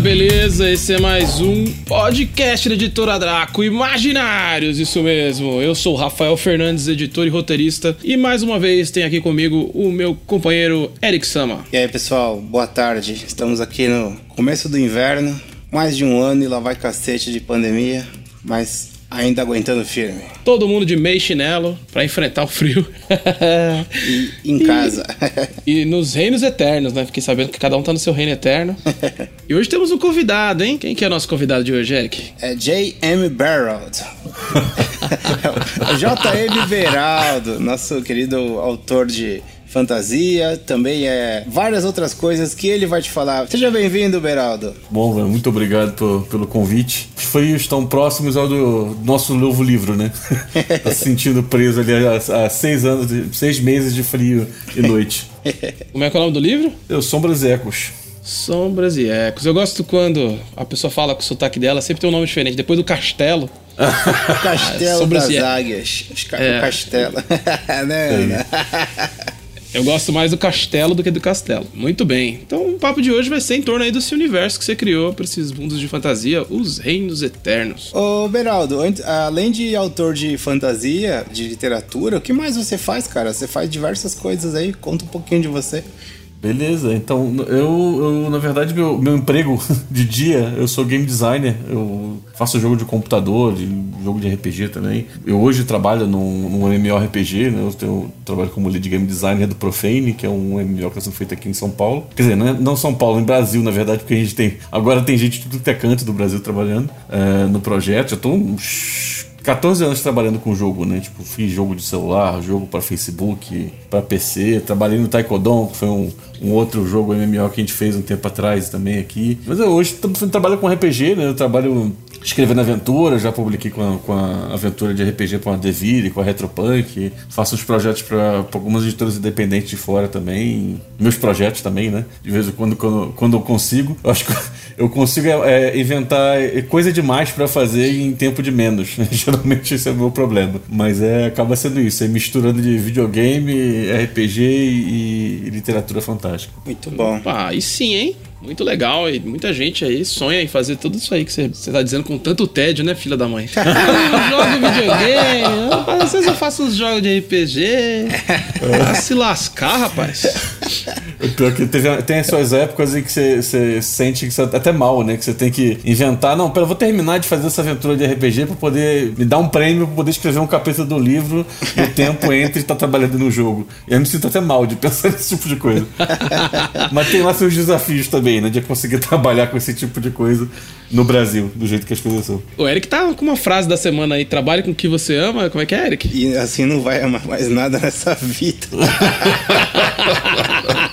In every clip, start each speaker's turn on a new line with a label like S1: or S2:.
S1: Beleza? Esse é mais um podcast da editora Draco Imaginários, isso mesmo. Eu sou Rafael Fernandes, editor e roteirista, e mais uma vez tem aqui comigo o meu companheiro Eric Sama.
S2: E aí, pessoal, boa tarde. Estamos aqui no começo do inverno, mais de um ano e lá vai cacete de pandemia, mas ainda aguentando firme.
S1: Todo mundo de meio chinelo pra enfrentar o frio.
S2: E em casa.
S1: E nos reinos eternos, né? Fiquei sabendo que cada um tá no seu reino eterno. E hoje temos um convidado, hein? Quem que é o nosso convidado de hoje, Eric?
S2: É J.M. Barrowd. É J.M. Beraldo, nosso querido autor de fantasia, também é várias outras coisas que ele vai te falar. Seja bem-vindo, Beraldo.
S3: Bom, muito obrigado por- pelo convite. Os frios estão próximos ao do nosso novo livro, né? tá se sentindo preso ali há, há seis anos, seis meses de frio e noite.
S1: Como é que é o nome do livro?
S3: Eu, Sombras e Ecos.
S1: Sombras e Ecos. Eu gosto quando a pessoa fala com o sotaque dela, sempre tem um nome diferente. Depois do castelo.
S2: Castelo
S1: Sombras
S2: das
S1: e-
S2: Águias. Ca-
S1: É.
S2: O castelo. né, Ana?
S1: Eu gosto mais do castelo do que do castelo. Muito bem. Então o papo de hoje vai ser em torno aí desse universo que você criou para esses mundos de fantasia, os reinos eternos.
S2: Ô, Beraldo, além de autor de fantasia, de literatura, o que mais você faz, cara? Você faz diversas coisas aí, conta um pouquinho de você.
S3: Beleza, então eu, eu na verdade, meu, meu emprego de dia, eu sou game designer, eu faço jogo de computador, de, jogo de RPG também. Eu hoje trabalho num, num MMORPG, né? Eu, tenho, trabalho como lead game designer do Profane, que é um MMO que está feito aqui em São Paulo. Quer dizer, não, é- não São Paulo, em Brasil, na verdade, porque a gente tem. Agora tem gente de tudo que é canto do Brasil trabalhando eh, no projeto. Já tô uns 14 anos trabalhando com jogo, né? Tipo, fiz jogo de celular, jogo para Facebook, para PC, trabalhei no Taekwondo, que foi um, um outro jogo MMO que a gente fez um tempo atrás também aqui. Mas eu hoje tô- trabalho com RPG, né? Eu trabalho escrevendo aventura, já publiquei com a, com a aventura de RPG com a Devir, com a Retropunk, faço uns projetos para algumas editoras independentes de fora também, meus projetos também, né? De vez em quando, quando, quando eu consigo, eu acho que eu consigo é, é, inventar coisa demais para fazer em tempo de menos. né? Geralmente esse é o meu problema. Mas é, acaba sendo isso, é misturando de videogame, RPG e, e literatura fantástica.
S2: Muito bom.
S1: Opa, aí sim, hein? Muito legal. E muita gente aí sonha em fazer tudo isso aí que você, você tá dizendo com tanto tédio, né, filha da mãe? eu jogo videogame, às vezes eu faço uns jogos de RPG. Ah, se lascar, rapaz.
S3: É teve, tem as suas épocas em que você, você sente que você tá até mal, né? Que você tem que inventar. Não, pera, eu vou terminar de fazer essa aventura de RPG pra poder me dar um prêmio pra poder escrever um capítulo do livro no tempo entre estar trabalhando no jogo. E eu me sinto até mal de pensar nesse tipo de coisa. Mas tem lá seus desafios também, né? De conseguir trabalhar com esse tipo de coisa no Brasil, do jeito que as coisas são.
S1: O Eric tá com uma frase da semana aí: trabalhe com o que você ama. Como é que é, Eric?
S2: E assim não vai amar mais nada nessa vida.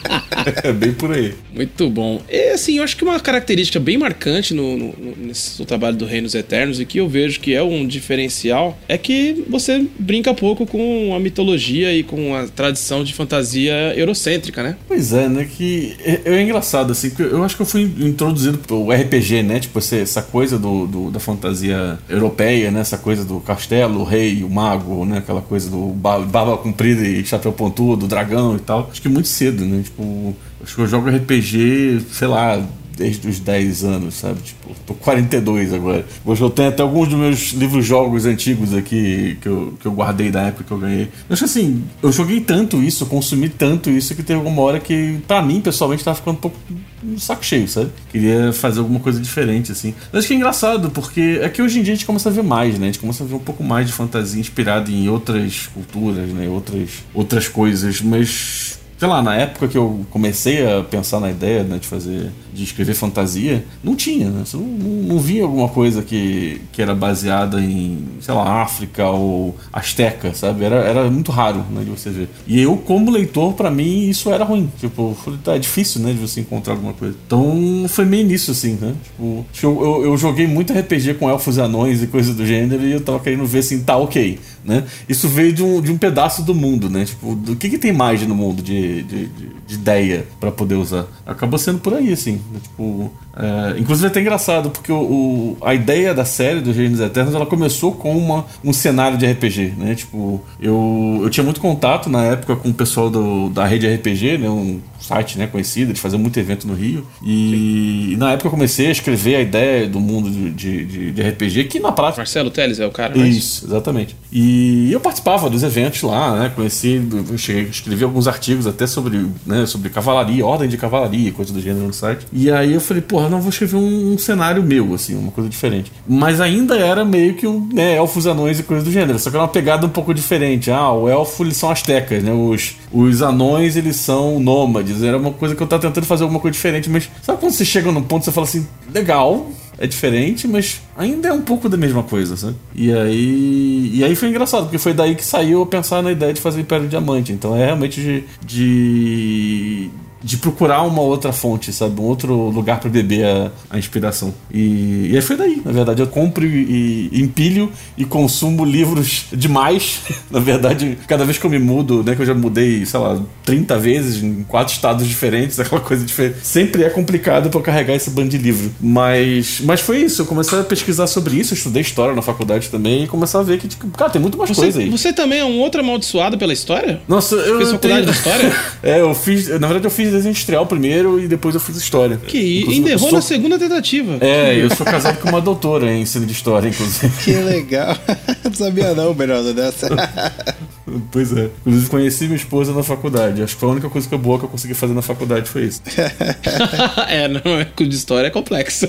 S3: É bem por aí.
S1: Muito bom. E assim, eu acho que uma característica bem marcante no, no- nesse trabalho do Reinos Eternos e que eu vejo que é um diferencial é que você brinca pouco com a mitologia e com a tradição de fantasia eurocêntrica, né?
S3: Pois é, né? Que é, é engraçado, assim, porque eu acho que eu fui introduzido pelo RPG, né? Tipo, essa, coisa do, do- da fantasia europeia, né? Essa coisa do castelo, o rei, o mago, né? Aquela coisa do ba- barba comprida e chapéu pontudo, dragão e tal. Acho que muito cedo, né? Tipo, acho que eu jogo RPG, sei lá, desde os 10 anos, sabe? Tipo, tô 42 agora. Hoje eu tenho até alguns dos meus livros-jogos antigos aqui que eu, que eu guardei da época que eu ganhei. Eu acho assim, eu joguei tanto isso, consumi tanto isso que teve alguma hora que, pra mim, pessoalmente, tava ficando um pouco no saco cheio, sabe? Queria fazer alguma coisa diferente, assim. Mas acho que é engraçado, porque é que hoje em dia a gente começa a ver mais, né? A gente começa a ver um pouco mais de fantasia inspirada em outras culturas, né? Outras, outras coisas, mas sei lá, na época que eu comecei a pensar na ideia né, de fazer, de escrever fantasia, não tinha, né? Você não, não, não via alguma coisa que, que era baseada em, sei lá, África ou Azteca, sabe? Era, era muito raro, né, de você ver. E eu, como leitor, para mim, isso era ruim. Tipo, tá, é difícil, né, de você encontrar alguma coisa. Então, foi meio nisso, assim, né? Tipo, eu, eu, eu joguei muito RPG com elfos e anões e coisas do gênero e eu tava querendo ver assim, tá ok, né? Isso veio de um, de um pedaço do mundo, né? Tipo, do que, que tem mais no mundo de, de, de, de ideia para poder usar? Acabou sendo por aí, assim. Né? Tipo, é, inclusive é até engraçado, porque o, o, a ideia da série dos Reinos Eternos ela começou com uma, um cenário de RPG, né? Tipo, eu, eu tinha muito contato na época com o pessoal do, da rede RPG, né? Um site né, conhecido, de fazer muito evento no Rio. E, e na época eu comecei a escrever a ideia do mundo de, de, de RPG, que na prática.
S1: Marcelo Teles é o cara,
S3: mas... Isso, exatamente. E eu participava dos eventos lá, né? Conheci, cheguei, escrevi alguns artigos até sobre, né, sobre cavalaria, ordem de cavalaria, coisa do gênero no site. E aí eu falei, porra, não vou escrever um, um cenário meu, assim, uma coisa diferente. Mas ainda era meio que um né, elfos, anões e coisa do gênero. Só que era uma pegada um pouco diferente. Ah, o elfo eles são astecas, né? Os, os anões eles são nômades. Era uma coisa que eu tava tentando fazer alguma coisa diferente, mas sabe quando você chega num ponto e você fala assim, legal, é diferente, mas ainda é um pouco da mesma coisa, sabe? E aí, e aí foi engraçado, porque foi daí que saiu eu pensar na ideia de fazer Império Diamante. Então é realmente de, de de procurar uma outra fonte, sabe? Um outro lugar para beber a, a inspiração. E, e, aí foi daí, na verdade. Eu compro e, e, empilho e consumo livros demais. na verdade, cada vez que eu me mudo, né? Que eu já mudei, sei lá, 30 vezes em quatro estados diferentes, aquela coisa diferente. Sempre é complicado para carregar esse bando de livro. Mas, mas foi isso. Eu comecei a pesquisar sobre isso. Eu estudei história na faculdade também e comecei a ver que, tipo, cara, tem muito mais
S1: você,
S3: coisa aí.
S1: Você também é um outro amaldiçoado pela história?
S3: Nossa, eu.
S1: Fiz faculdade tenho... de história?
S3: é, eu fiz. Na verdade, eu fiz desenho industrial primeiro e depois eu fiz história.
S1: Que ainda errou sou... na segunda tentativa.
S3: É, eu sou casado com uma doutora em ensino de história, inclusive.
S2: Que legal. Não sabia não, Bernardo, dessa.
S3: Pois é. Inclusive conheci minha esposa na faculdade. Acho que foi a única coisa que boa que eu consegui fazer na faculdade foi isso.
S1: é, não é de história é complexo.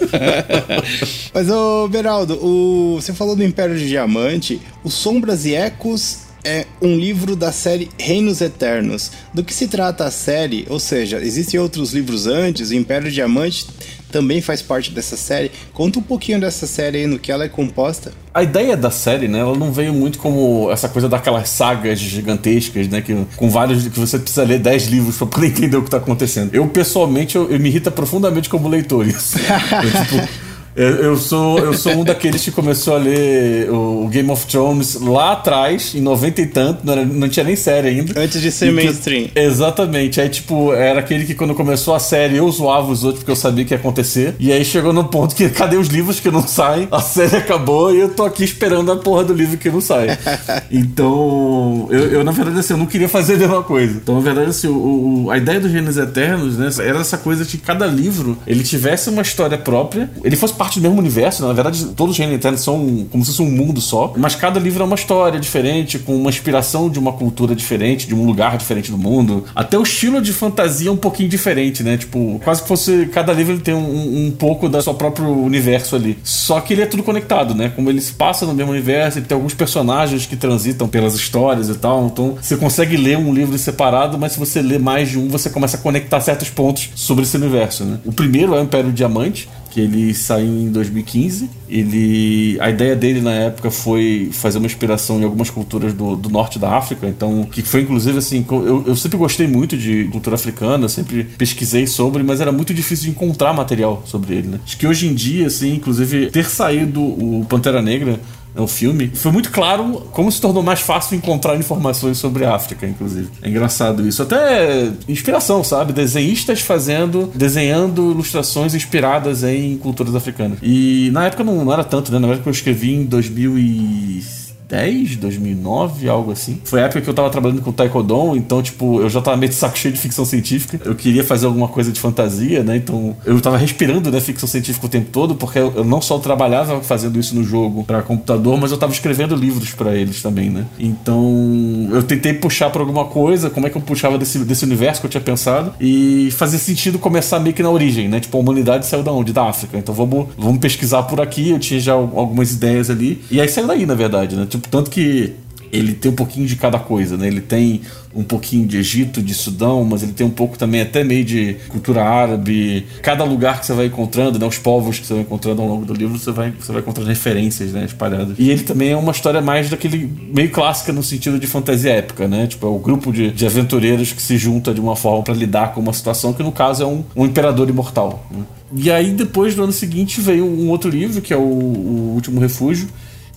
S2: Mas, ô, Beraldo, o... você falou do Império de Diamante, o Sombras e Ecos é um livro da série Reinos Eternos. Do que se trata a série? Ou seja, existem outros livros antes, o Império Diamante também faz parte dessa série. Conta um pouquinho dessa série aí, no que ela é composta.
S3: A ideia da série, né, ela não veio muito como essa coisa daquelas sagas gigantescas, né, que com vários que você precisa ler 10 livros para poder entender o que tá acontecendo. Eu pessoalmente eu, eu me irrita profundamente como leitor isso. eu, tipo, eu, eu, sou, eu sou um daqueles que começou a ler o Game of Thrones lá atrás, em 90 e tanto, não, era, não tinha nem série ainda.
S2: Antes de ser mainstream.
S3: Que, exatamente. Aí, tipo, era aquele que quando começou a série eu zoava os outros porque eu sabia que ia acontecer. E aí chegou no ponto que cadê os livros que não saem? A série acabou e eu tô aqui esperando a porra do livro que não sai. então, eu, eu, na verdade, assim, eu não queria fazer a mesma coisa. Então, na verdade, assim, o, o, a ideia dos Gêneros Eternos, né, era essa coisa de que cada livro ele tivesse uma história própria, ele fosse parte do mesmo universo, né? na verdade, todos os reinos eternos são como se fosse um mundo só, mas cada livro é uma história diferente, com uma inspiração de uma cultura diferente, de um lugar diferente do mundo. Até o estilo de fantasia é um pouquinho diferente, né? Tipo, quase que fosse. Cada livro tem um, um pouco da seu próprio universo ali. Só que ele é tudo conectado, né? Como ele se passa no mesmo universo, ele tem alguns personagens que transitam pelas histórias e tal. Então você consegue ler um livro separado, mas se você lê mais de um, você começa a conectar certos pontos sobre esse universo, né? O primeiro é o Império Diamante, que ele saiu em 2015. Ele, a ideia dele na época foi fazer uma inspiração em algumas culturas do, do norte da África, então que foi inclusive assim, eu, eu sempre gostei muito de cultura africana, sempre pesquisei sobre, mas era muito difícil de encontrar material sobre ele, né? Acho que hoje em dia, assim, inclusive ter saído o Pantera Negra o filme, foi muito claro como se tornou mais fácil encontrar informações sobre a África, inclusive. É engraçado isso. Até inspiração, sabe? Desenhistas fazendo, desenhando ilustrações inspiradas em culturas africanas. E na época não, não era tanto, né? Na época eu escrevi em 2000 e 2010, 2009, algo assim. Foi a época que eu tava trabalhando com Taekwondo, então, tipo, eu já tava meio de saco cheio de ficção científica. Eu queria fazer alguma coisa de fantasia, né? Então, eu tava respirando, né, ficção científica o tempo todo, porque eu não só trabalhava fazendo isso no jogo para computador, mas eu tava escrevendo livros para eles também, né? Então, eu tentei puxar para alguma coisa, como é que eu puxava desse, desse universo que eu tinha pensado, e fazia sentido começar meio que na origem, né? Tipo, a humanidade saiu da onde? Da África. Então, vamos, vamos pesquisar por aqui. Eu tinha já algumas ideias ali. E aí saiu daí, na verdade, né? Tipo, Tipo, tanto que ele tem um pouquinho de cada coisa, né? Ele tem um pouquinho de Egito, de Sudão, mas ele tem um pouco também até meio de cultura árabe. Cada lugar que você vai encontrando, né, os povos que você vai encontrando ao longo do livro, você vai, você vai encontrando referências, né, espalhadas. E ele também é uma história mais daquele meio clássica no sentido de fantasia épica, né? Tipo, é o grupo de, de aventureiros que se junta de uma forma para lidar com uma situação que no caso é um, um imperador imortal. Né? E aí depois no ano seguinte veio um outro livro que é o, o Último Refúgio.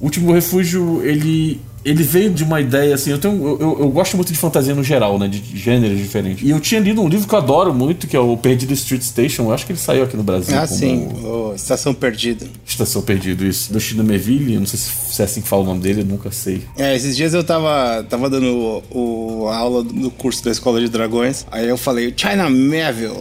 S3: Último Refúgio ele ele veio de uma ideia assim. Eu, tenho, eu, eu, gosto muito de fantasia no geral, né? De gêneros diferentes. E eu tinha lido um livro que eu adoro muito, que é o Perdido Street Station. Eu acho que ele saiu aqui no Brasil.
S2: Ah, sim. O Estação Perdida.
S3: Estação Perdido, isso. Do China Meville. Não sei se é assim que fala o nome dele, eu nunca sei.
S2: É, esses dias eu tava, tava dando o, o a aula do curso da Escola de Dragões. Aí eu falei, China Meville.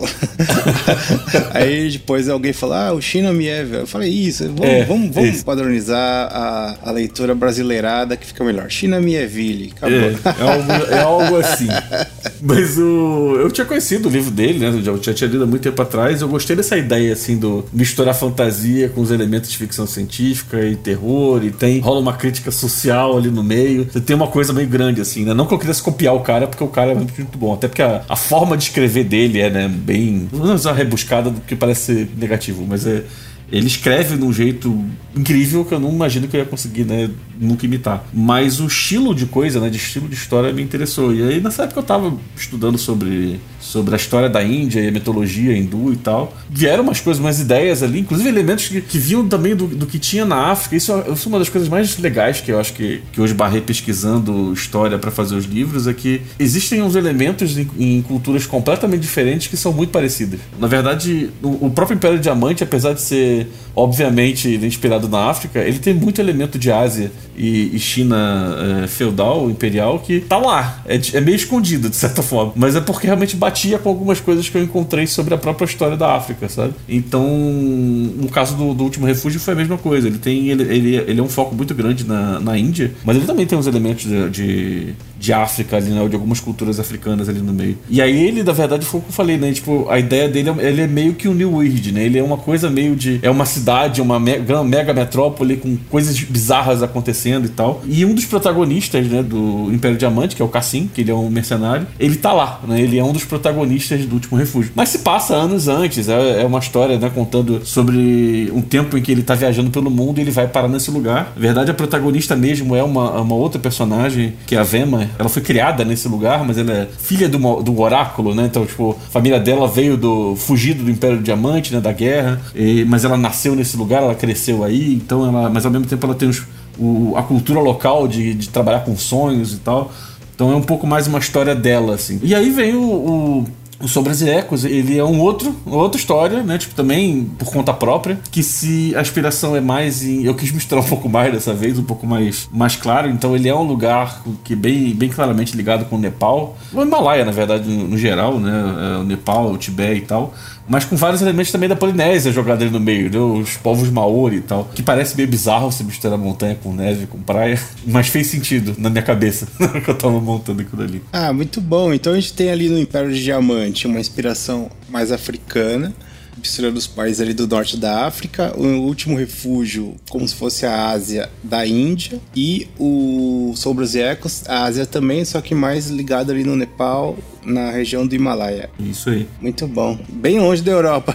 S2: aí depois alguém falou, ah, o China Meville. Eu falei, isso, vamos, é, vamos, vamos padronizar a, a leitura brasileirada que fica melhor. China Mieville, acabou.
S3: É, é, algo, é algo assim. Mas o, eu tinha conhecido o livro dele, né? Eu já tinha lido há muito tempo atrás. Eu gostei dessa ideia, assim, do misturar fantasia com os elementos de ficção científica e terror. E tem rola uma crítica social ali no meio. Você tem uma coisa meio grande, assim, né? Não que eu quisesse copiar o cara, porque o cara é muito bom. Até porque a, a forma de escrever dele é, né, bem. Não usar rebuscada do que parece negativo, mas é ele escreve de um jeito incrível que eu não imagino que eu ia conseguir, né, nunca imitar. Mas o estilo de coisa, né, de estilo de história me interessou. E aí nessa época eu tava estudando sobre, sobre a história da Índia e a mitologia hindu e tal. Vieram umas coisas, umas ideias ali, inclusive elementos que, que vinham também do, do que tinha na África. Isso, isso é uma das coisas mais legais que eu acho que, que hoje barrei pesquisando história para fazer os livros, é que existem uns elementos em, em, culturas completamente diferentes que são muito parecidas. Na verdade, o, o próprio Império Diamante, apesar de ser obviamente inspirado na África, ele tem muito elemento de Ásia e, e China é, feudal, imperial, que tá lá. É, é, meio escondido, de certa forma. Mas é porque realmente batia com algumas coisas que eu encontrei sobre a própria história da África, sabe? Então, no caso do, do Último Refúgio foi a mesma coisa. Ele tem. Ele, ele, ele é um foco muito grande na, na Índia, mas ele também tem uns elementos de, de, de África ali, né? De algumas culturas africanas ali no meio. E aí ele, na verdade, foi o que eu falei, né? Tipo, a ideia dele ele é meio que um New Weird, né? Ele é uma coisa meio de. É uma cidade, uma mega, mega metrópole com coisas bizarras acontecendo e tal. E um dos protagonistas, né, do Império Diamante, que é o Cassim, que ele é um mercenário, ele tá lá, né? Ele é um dos protagonistas do Último Refúgio. Mas se passa anos antes, é, é uma história, né, contando sobre um tempo em que ele tá viajando pelo mundo e ele vai parar nesse lugar. Na verdade, a protagonista mesmo é uma, uma outra personagem, que é a Vema. Ela foi criada nesse lugar, mas ela é filha do, do oráculo, né? Então, tipo, a família dela veio do fugido do Império Diamante, né, da guerra, e, mas ela nasceu nesse lugar, ela cresceu aí, então ela, mas ao mesmo tempo ela tem os, o, a cultura local de, de trabalhar com sonhos e tal. Então é um pouco mais uma história dela, assim. E aí vem o, o o Sombras e Ecos, ele é um outro, outra história, né? Tipo, também por conta própria. Que se a inspiração é mais em. Eu quis misturar um pouco mais dessa vez, um pouco mais, mais claro. Então ele é um lugar que bem, bem claramente ligado com o Nepal. O Himalaia, na verdade, no, no geral, né? É, o Nepal, o Tibete e tal mas com vários elementos também da Polinésia jogado ali no meio, né? os povos Maori e tal. Que parece meio bizarro você misturar montanha com neve, com praia, mas fez sentido na minha cabeça que eu tava montando aquilo ali.
S2: Ah, muito bom. Então a gente tem ali no Império de Diamante uma inspiração mais africana misturando os países ali do norte da África, o último refúgio, como se fosse a Ásia da Índia, e o Sombras e Ecos, a Ásia também, só que mais ligado ali no Nepal, na região do Himalaia.
S3: Isso aí.
S2: Muito bom. Bem longe da Europa.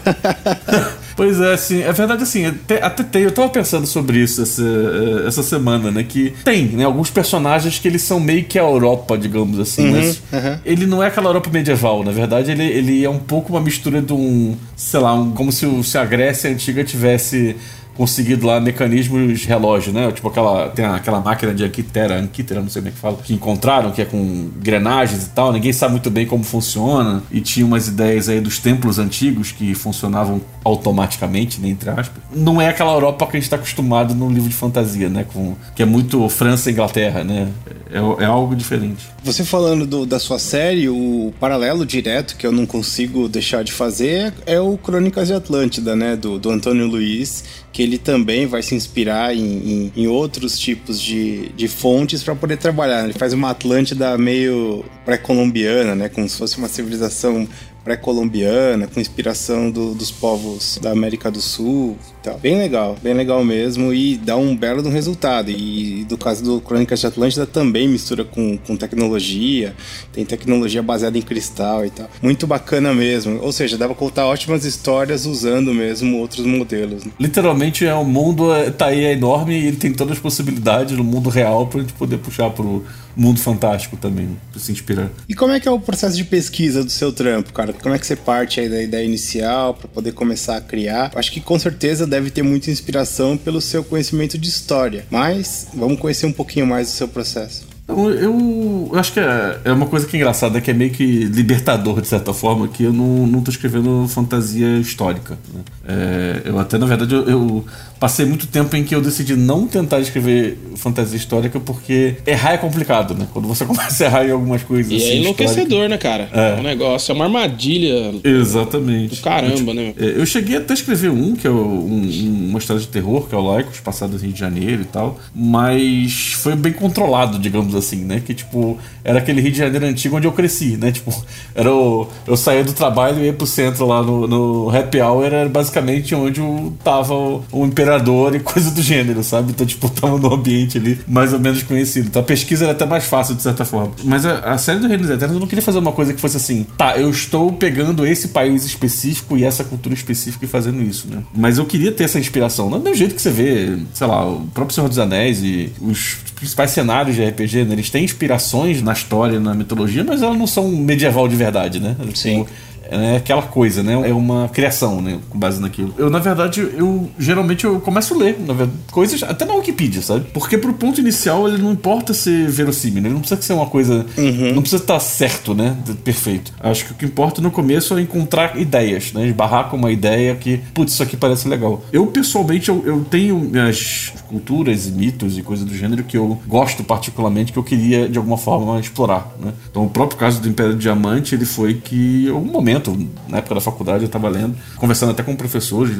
S3: pois é, assim, é verdade assim, até, até tem, eu tava pensando sobre isso essa, eh, essa semana, né, que tem, né, alguns personagens que eles são meio que a Europa, digamos assim, uhum, mas uhum. ele não é aquela Europa medieval, na verdade ele, ele é um pouco uma mistura de um, sei lá, um, como se, se a Grécia antiga tivesse conseguido lá mecanismos relógio, né? Tipo aquela tem aquela máquina de Anquitera, Anquitera, não sei como é que fala, que encontraram, que é com engrenagens e tal, ninguém sabe muito bem como funciona e tinha umas ideias aí dos templos antigos que funcionavam automaticamente, né, entre aspas. Não é aquela Europa que a gente está acostumado no livro de fantasia, né, com que é muito França e Inglaterra, né? É, é algo diferente.
S2: Você falando do, da sua série, o paralelo direto que eu não consigo deixar de fazer é o Crônicas de Atlântida, né, do, do Antônio Luiz que ele também vai se inspirar em, em, em outros tipos de, de fontes para poder trabalhar. Ele faz uma Atlântida meio pré-colombiana, né? Como se fosse uma civilização pré-colombiana, com inspiração do, dos povos da América do Sul. Tá. Bem legal, bem legal mesmo e dá um belo do resultado. E do caso do Crônicas de Atlântida também mistura com, com tecnologia, tem tecnologia baseada em cristal e tal. Muito bacana mesmo. Ou seja, dá pra contar ótimas histórias usando mesmo outros modelos.
S3: Literalmente é o mundo é, tá aí é enorme e ele tem todas as possibilidades no mundo real pra gente poder puxar pro mundo fantástico também, pra se inspirar.
S2: E como é que é o processo de pesquisa do seu trampo, cara? Como é que você parte aí da ideia inicial para poder começar a criar? Acho que com certeza deve ter muita inspiração pelo seu conhecimento de história, mas vamos conhecer um pouquinho mais do seu processo.
S3: Eu, eu, acho que é, é, uma coisa que é engraçada, que é meio que libertador, de certa forma, que eu não, não tô escrevendo fantasia histórica. Né? É, eu até, na verdade, eu, eu, passei muito tempo em que eu decidi não tentar escrever fantasia histórica porque errar é complicado, né? Quando você começa a errar em algumas coisas.
S1: E é
S3: assim,
S1: é enlouquecedor, né, cara? É. é. um negócio, é uma armadilha.
S3: Exatamente.
S1: Do caramba,
S3: eu, né? Eu cheguei até a escrever um, que é um, uma história de terror, que é o Laicos, passado no Rio de Janeiro e tal, mas foi bem controlado, digamos assim, né? Que tipo, era aquele Rio de Janeiro antigo onde eu cresci, né? Tipo, era o, eu saía do trabalho e ia pro centro lá no, no Happy Hour, era basicamente onde tava o, o imperador e coisa do gênero, sabe? Então, tipo, tava no ambiente ali mais ou menos conhecido. Então a pesquisa era até mais fácil, de certa forma. Mas a, a série do Reinos Eternos eu não queria fazer uma coisa que fosse assim, tá, eu estou pegando esse país específico e essa cultura específica e fazendo isso, né? Mas eu queria ter essa inspiração. Não é do jeito que você vê, sei lá, o próprio Senhor dos Anéis e os principais cenários de RPG, né? Eles têm inspirações na história, na mitologia, mas elas não são medieval de verdade, né?
S2: Sim. Tipo,
S3: é aquela coisa, né? É uma criação, né? Com base naquilo. Eu, na verdade, eu geralmente eu começo a ler, na verdade, coisas até na Wikipedia, sabe? Porque pro ponto inicial ele não importa ser verossímil, né? Ele não precisa ser uma coisa. Uhum. Não precisa estar certo, né? Perfeito. Acho que o que importa no começo é encontrar ideias, né? Esbarrar com uma ideia que, putz, isso aqui parece legal. Eu, pessoalmente, eu, eu tenho minhas culturas e mitos e coisas do gênero que eu gosto particularmente, que eu queria, de alguma forma, explorar, né? Então, o próprio caso do Império do Diamante, ele foi que, em algum momento, momento, na época da faculdade, eu estava lendo, conversando até com professores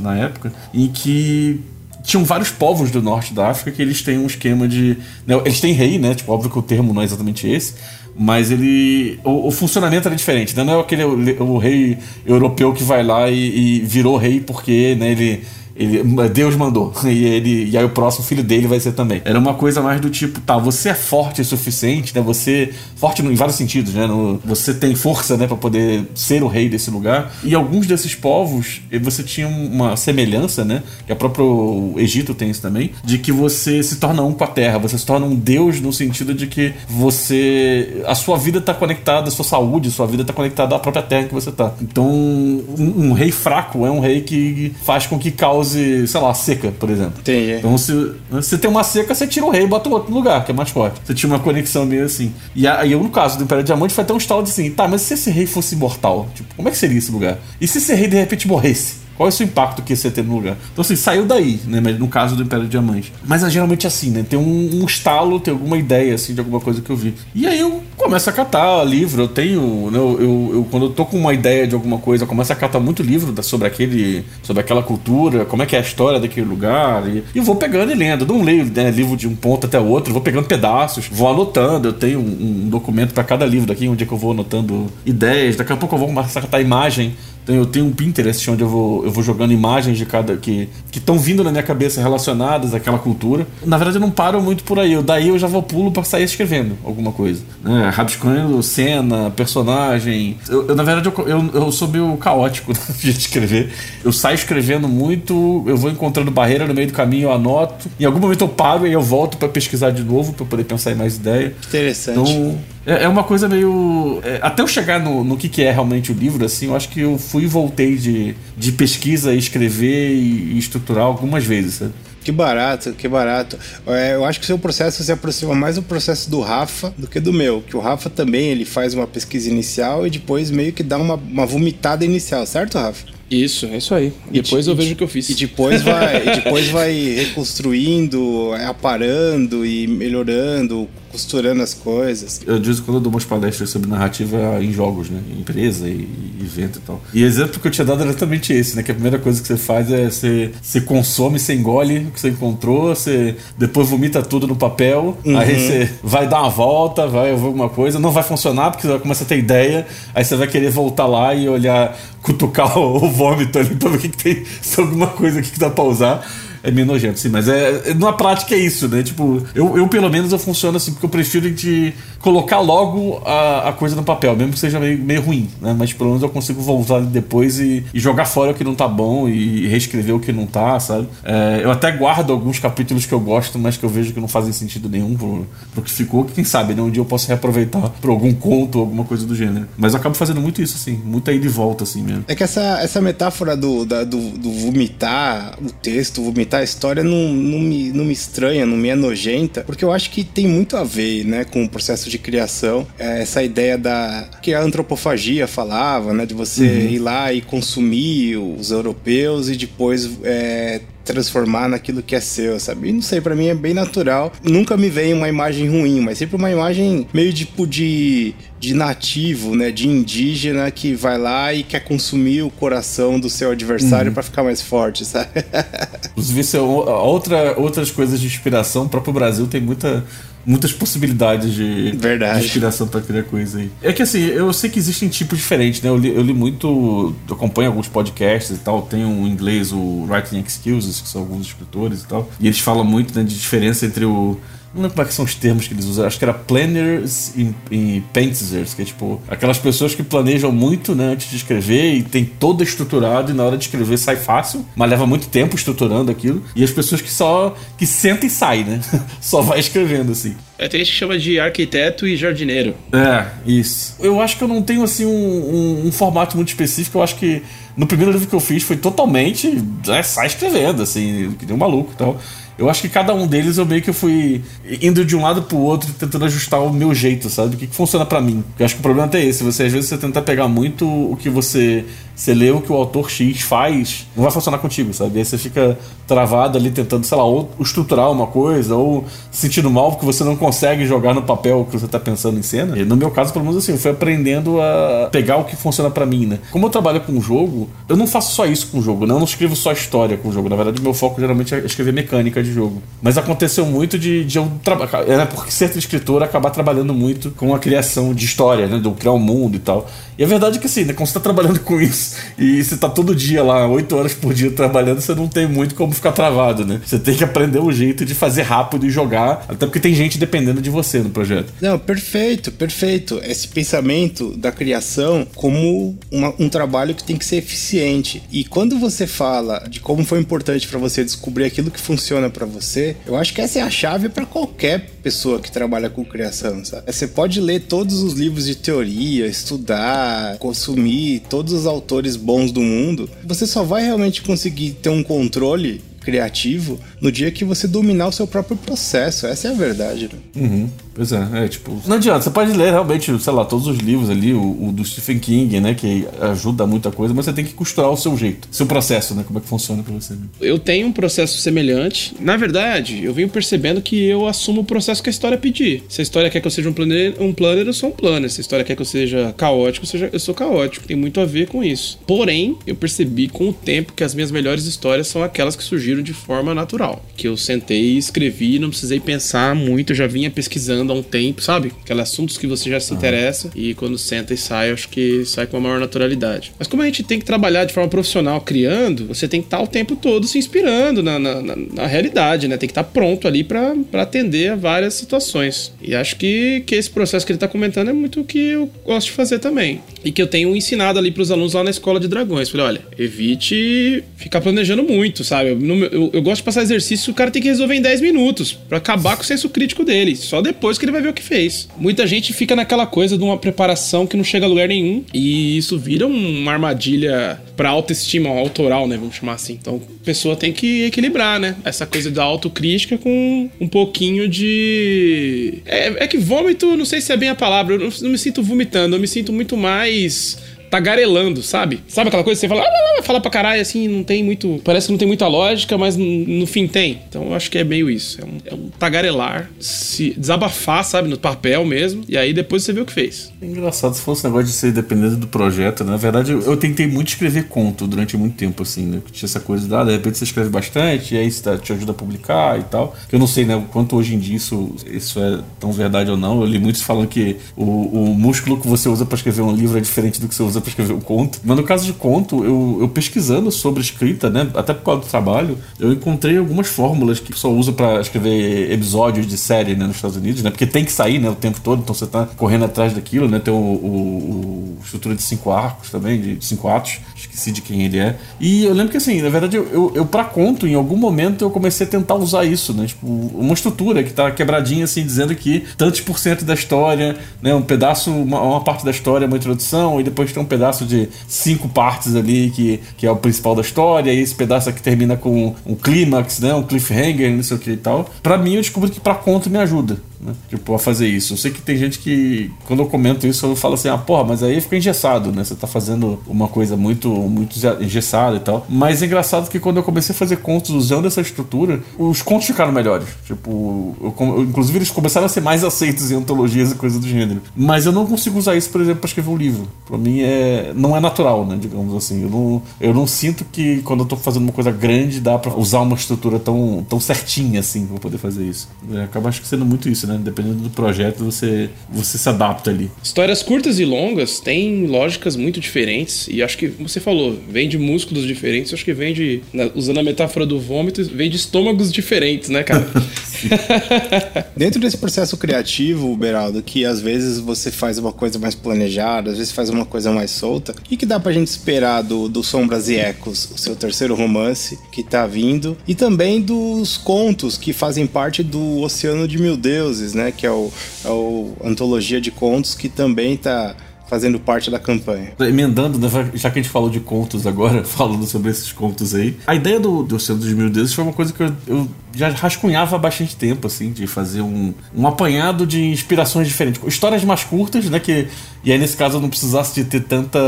S3: na época, em que tinham vários povos do norte da África que eles têm um esquema de. Né, eles têm rei, né? Tipo, óbvio que o termo não é exatamente esse, mas ele. O, o funcionamento era diferente, né? Não é aquele o, o rei europeu que vai lá e, e virou rei porque né, ele ele, Deus mandou. E, ele, e aí o próximo filho dele vai ser também. Era uma coisa mais do tipo, tá, você é forte o suficiente, né? Você. Forte em vários sentidos, né? No, você tem força, né, para poder ser o rei desse lugar. E alguns desses povos, você tinha uma semelhança, né? Que a próprio Egito tem isso também, de que você se torna um com a terra, você se torna um deus no sentido de que você. A sua vida tá conectada, a sua saúde, a sua vida tá conectada à própria terra que você tá. Então, um, um rei fraco é um rei que faz com que cause cause, sei lá, seca, por exemplo.
S2: Entendi.
S3: Então, se você tem uma seca, você tira o rei e bota o outro lugar, que é mais forte. Você tinha uma conexão meio assim. E aí, no caso do Império Diamante, foi até um estalo de assim, tá, mas se esse rei fosse imortal, tipo, como é que seria esse lugar? E se esse rei de repente morresse? Qual é o seu impacto que você ter no lugar? Então, assim, saiu daí, né? Mas no caso do Império Diamante. Mas é geralmente assim, né? Tem um, um estalo, tem alguma ideia, assim, de alguma coisa que eu vi. E aí eu começo a catar livro. Eu tenho. Né, eu, eu, eu, quando eu tô com uma ideia de alguma coisa, eu começo a catar muito livro da, sobre aquele. sobre aquela cultura, como é que é a história daquele lugar. E, e vou pegando e lendo. Eu não leio né, livro de um ponto até o outro, vou pegando pedaços, vou anotando. Eu tenho um, um documento para cada livro daqui, onde é que eu vou anotando ideias. Daqui a pouco eu vou começar a catar imagem então eu tenho um Pinterest onde eu vou, eu vou jogando imagens de cada que estão vindo na minha cabeça relacionadas àquela cultura. Na verdade eu não paro muito por aí. Eu, daí eu já vou pulo para sair escrevendo alguma coisa. Né? Rabiscando cena, personagem. Eu, eu na verdade eu, eu, eu, sou meio caótico de escrever. Eu saio escrevendo muito, eu vou encontrando barreira no meio do caminho, eu anoto. Em algum momento eu paro e eu volto para pesquisar de novo para poder pensar em mais ideia.
S2: Interessante.
S3: Então é, é uma coisa meio. É, até eu chegar no, no que, que é realmente o livro, assim, eu acho que eu fui e voltei de, de pesquisa, escrever e, e estruturar algumas vezes, sabe?
S2: Que barato, que barato. É, eu acho que o seu processo se aproxima mais do processo do Rafa do que do meu. Que o Rafa também ele faz uma pesquisa inicial e depois meio que dá uma, uma vomitada inicial, certo, Rafa?
S1: Isso, é isso aí. E depois eu vejo o que eu fiz.
S2: E depois vai, e depois vai reconstruindo, aparando e melhorando costurando as coisas.
S3: Eu, em quando eu dou umas palestras sobre narrativa em jogos, né? Em empresa e, evento e tal. E exemplo que eu tinha dado era exatamente esse, né? Que a primeira coisa que você faz é você, você consome, você engole o que você encontrou, você depois vomita tudo no papel, uhum. aí você vai dar uma volta, vai ouvir alguma coisa, não vai funcionar porque você começa a ter ideia, aí você vai querer voltar lá e olhar, cutucar o, vômito ali pra ver o que, que tem, se alguma coisa aqui que dá pra usar é meio nojento, sim, mas é, na prática é isso, né? Tipo, eu, eu pelo menos eu funciono assim, porque eu prefiro de colocar logo a, a coisa no papel, mesmo que seja meio, meio ruim, né? Mas pelo menos eu consigo voltar depois e, e jogar fora o que não tá bom e reescrever o que não tá, sabe? É, eu até guardo alguns capítulos que eu gosto, mas que eu vejo que não fazem sentido nenhum pro, pro que ficou, que quem sabe, né? Um dia eu posso reaproveitar por algum conto, alguma coisa do gênero. Mas eu acabo fazendo muito isso, assim, muito aí de volta, assim mesmo.
S2: É que essa, essa metáfora do, da, do, do vomitar o texto, vomitar a história, não, não, me, não me estranha, não me é nojenta, porque eu acho que tem muito a ver, né, com o processo de de criação, é essa ideia da que a antropofagia falava, né, de você uhum. ir lá e consumir os europeus e depois é, transformar naquilo que é seu, sabe? E não sei, para mim é bem natural. Nunca me vem uma imagem ruim, mas sempre uma imagem meio tipo de, de nativo, né? De indígena que vai lá e quer consumir o coração do seu adversário uhum. para ficar mais forte, sabe?
S3: Inclusive, outra, outras coisas de inspiração, o próprio Brasil tem muita muitas possibilidades de,
S2: Verdade.
S3: de inspiração para criar coisa aí. É que assim, eu sei que existem tipos diferentes, né? Eu li, eu li muito, eu acompanho alguns podcasts e tal, tem um inglês, o Writing Excuses, que são alguns escritores e tal, e eles falam muito né, de diferença entre o não lembro como é que são os termos que eles usam. Acho que era planners e, e painters, que é tipo aquelas pessoas que planejam muito né, antes de escrever e tem todo estruturado e na hora de escrever sai fácil, mas leva muito tempo estruturando aquilo. E as pessoas que só que sentam e saem, né? só vai escrevendo assim.
S1: É, tem gente que chama de arquiteto e jardineiro.
S3: É, isso. Eu acho que eu não tenho assim um, um, um formato muito específico. Eu acho que no primeiro livro que eu fiz foi totalmente é, sai escrevendo, assim, que nem um maluco e tal. Eu acho que cada um deles eu meio que fui indo de um lado pro outro, tentando ajustar o meu jeito, sabe? O que, que funciona para mim. Eu acho que o problema é esse. Você às vezes você tenta pegar muito o que você você lê o que o autor X faz, não vai funcionar contigo, sabe? Aí você fica travado ali tentando, sei lá, ou estruturar uma coisa, ou sentindo mal porque você não consegue jogar no papel o que você tá pensando em cena. E no meu caso, pelo menos assim, eu fui aprendendo a pegar o que funciona para mim, né? Como eu trabalho com jogo, eu não faço só isso com o jogo, né? Eu não escrevo só história com o jogo. Na verdade, meu foco geralmente é escrever mecânica de jogo. Mas aconteceu muito de, de eu trabalhar, é, né? porque ser escritor acabar trabalhando muito com a criação de história, né? De eu criar um mundo e tal. E a verdade é que assim, né? Quando você tá trabalhando com isso e você tá todo dia lá, 8 horas por dia trabalhando, você não tem muito como ficar travado, né? Você tem que aprender o jeito de fazer rápido e jogar, até porque tem gente dependendo de você no projeto.
S2: Não, perfeito, perfeito. Esse pensamento da criação como uma, um trabalho que tem que ser eficiente. E quando você fala de como foi importante para você descobrir aquilo que funciona para você, eu acho que essa é a chave para qualquer pessoa que trabalha com criação, sabe? Você pode ler todos os livros de teoria, estudar, consumir todos os autores bons do mundo, você só vai realmente conseguir ter um controle criativo no dia que você dominar o seu próprio processo. Essa é a verdade,
S3: né? Uhum. Pois é, é tipo. Não adianta, você pode ler realmente, sei lá, todos os livros ali, o, o, do Stephen King, né? Que ajuda muita coisa, mas você tem que costurar o seu jeito, seu processo, né? Como é que funciona pra você.
S1: Eu tenho um processo semelhante. Na verdade, eu venho percebendo que eu assumo o processo que a história pedir. Se a história quer que eu seja um planner, um planner eu sou um planner. Se a história quer que eu seja caótico, seja, eu sou caótico. Tem muito a ver com isso. Porém, eu percebi com o tempo que as minhas melhores histórias são aquelas que surgiram de forma natural. Que eu sentei e escrevi, não precisei pensar muito, já vinha pesquisando há um tempo, sabe? Aqueles assuntos que você já se interessa e quando senta e sai, acho que sai com uma maior naturalidade. Mas como a gente tem que trabalhar de forma profissional criando, você tem que estar o tempo todo se inspirando na, na, na, na realidade, né? Tem que estar pronto ali para atender a várias situações. E acho que, que esse processo que ele está comentando é muito o que eu gosto de fazer também. E que eu tenho ensinado ali para os alunos lá na escola de dragões. Falei, olha, evite ficar planejando muito, sabe? Eu, eu, eu gosto de passar exercício, o cara tem que resolver em 10 minutos para acabar com o senso crítico dele. Só depois que ele vai ver o que fez. Muita gente fica naquela coisa de uma preparação que não chega a lugar nenhum e isso vira uma armadilha para autoestima autoral, né? Vamos chamar assim. Então, a pessoa tem que equilibrar, né? Essa coisa da autocrítica com um pouquinho de. É, é que vômito, não sei se é bem a palavra, eu não, não me sinto vomitando, eu me sinto muito mais mais tagarelando, sabe? Sabe aquela coisa que você fala, ah, fala pra caralho assim, não tem muito. Parece que não tem muita lógica, mas no, fim tem. Então eu acho que é meio isso. É um, é um tagarelar, se desabafar, sabe, no papel mesmo, e aí depois você vê o que fez.
S3: É engraçado se fosse um negócio de ser dependendo do projeto. Né? Na verdade, eu, eu, tentei muito escrever conto durante muito tempo, assim, né? Tinha essa coisa de, ah, de repente você escreve bastante, e aí isso te ajuda a publicar e tal. Eu não sei, né, o quanto hoje em dia isso, isso é tão verdade ou não. Eu li muitos falando que o, o músculo que você usa para escrever um livro é diferente do que você usa para escrever um conto. Mas no caso de conto, eu, eu pesquisando sobre escrita, né, até por causa do trabalho, eu encontrei algumas fórmulas que só usa para escrever episódios de série, né, nos Estados Unidos, né, porque tem que sair, né, o tempo todo, então você tá correndo atrás daquilo, né, tem o, o, o estrutura de cinco arcos também, de cinco atos, esqueci de quem ele é. E eu lembro que assim, na verdade, eu, eu, eu para conto, em algum momento eu comecei a tentar usar isso, né, tipo, uma estrutura que tá quebradinha assim, dizendo que tantos por cento da história, né, um pedaço, uma, uma parte da história é uma introdução, e depois tem um pedaço de cinco partes ali que, que é o principal da história, e esse pedaço aqui termina com um clímax, né, um cliffhanger, não sei o que e tal. Para mim, eu descobri que para conto me ajuda né? Tipo, a fazer isso. Eu sei que tem gente que, quando eu comento isso, eu falo assim, ah, porra, mas aí fica engessado, né? Você tá fazendo uma coisa muito, muito engessada e tal. Mas é engraçado que quando eu comecei a fazer contos usando essa estrutura, os contos ficaram melhores. Tipo, eu, eu, inclusive eles começaram a ser mais aceitos em antologias e coisas do gênero. Mas eu não consigo usar isso, por exemplo, pra escrever um livro. Pra mim é, não é natural, né? Digamos assim. Eu não, eu não sinto que quando eu tô fazendo uma coisa grande dá pra usar uma estrutura tão, tão certinha assim pra poder fazer isso. É, acaba acho que sendo muito isso, né? Dependendo do projeto, você, você se adapta ali.
S1: Histórias curtas e longas têm lógicas muito diferentes. E acho que você falou, vem de músculos diferentes. Acho que vem de. Né, usando a metáfora do vômito, vem de estômagos diferentes, né, cara?
S2: Dentro desse processo criativo, Beraldo, que às vezes você faz uma coisa mais planejada, às vezes faz uma coisa mais solta, o que, dá pra gente esperar do, do Sombras e Ecos, o seu terceiro romance que tá vindo, e também dos contos que fazem parte do Oceano de Mil Deuses? né? Que é o, é o antologia de contos que também está fazendo parte da campanha.
S3: Emendando, né, já que a gente falou de contos agora, falando sobre esses contos aí, a ideia do, Oceano dos Mil Deuses foi uma coisa que eu, eu já rascunhava há bastante tempo, assim, de fazer um, um apanhado de inspirações diferentes. Histórias mais curtas, né? Que, e aí, nesse caso, eu não precisasse de ter tanta.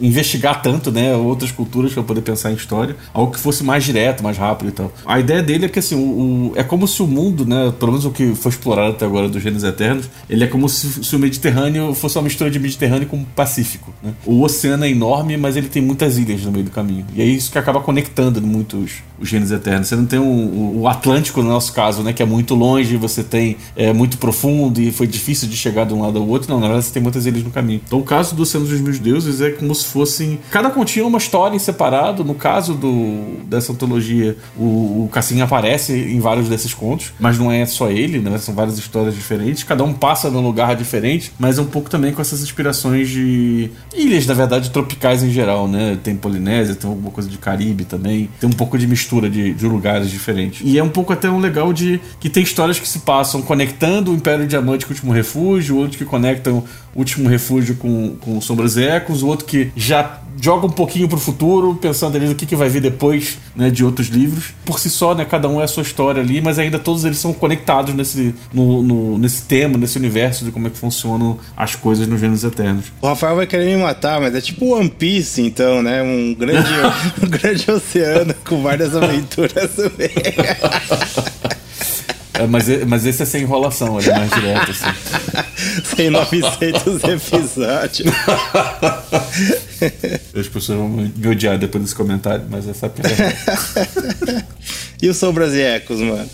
S3: investigar tanto, né? Outras culturas para poder pensar em história. Algo que fosse mais direto, mais rápido e tal. A ideia dele é que, assim, o, o é como se o mundo, né? Pelo menos o que foi explorado até agora dos Gêneros Eternos, ele é como se, se o Mediterrâneo fosse uma mistura de Mediterrâneo com Pacífico. Né? O oceano é enorme, mas ele tem muitas ilhas no meio do caminho. E é isso que acaba conectando muitos os Gêneros Eternos. Você não tem um, o Atlântico, no nosso caso, né, que é muito longe, você tem é muito profundo e foi difícil de chegar de um lado ao outro. Não, na verdade você tem muitas ilhas no caminho. Então o caso do Oceano dos Meus Deuses é como se fossem. Cada continha uma história em separado. No caso do, dessa antologia, o, o Cassim aparece em vários desses contos, mas não é só ele, né? São várias histórias diferentes. Cada um passa num lugar diferente, mas é um pouco também com essas inspirações de ilhas, na verdade, tropicais em geral, né? Tem Polinésia, tem alguma coisa de Caribe também. Tem um pouco de mistura de, de lugares diferentes. E é um pouco até um legal de que tem histórias que se passam conectando o Império Diamante com o Último Refúgio, outros que conectam o Último Refúgio com, com Sombras e Ecos, outro que já joga um pouquinho pro futuro, pensando ali no que, que vai vir depois, né, de outros livros. Por si só, né, cada um é a sua história ali, mas ainda todos eles são conectados nesse, no, no, nesse tema, nesse universo de como é que funcionam as coisas nos Gêneros Eternos.
S2: O Rafael vai querer me matar, mas é tipo One Piece, então, né? Um grande, um grande oceano com várias aventuras no meio.
S3: É, mas, mas esse é sem enrolação, ele é mais direto, assim.
S2: Tem 900 episódios.
S3: As pessoas vão me odiar depois desse comentário, mas essa é a.
S2: E o Sombras e Ecos, mano?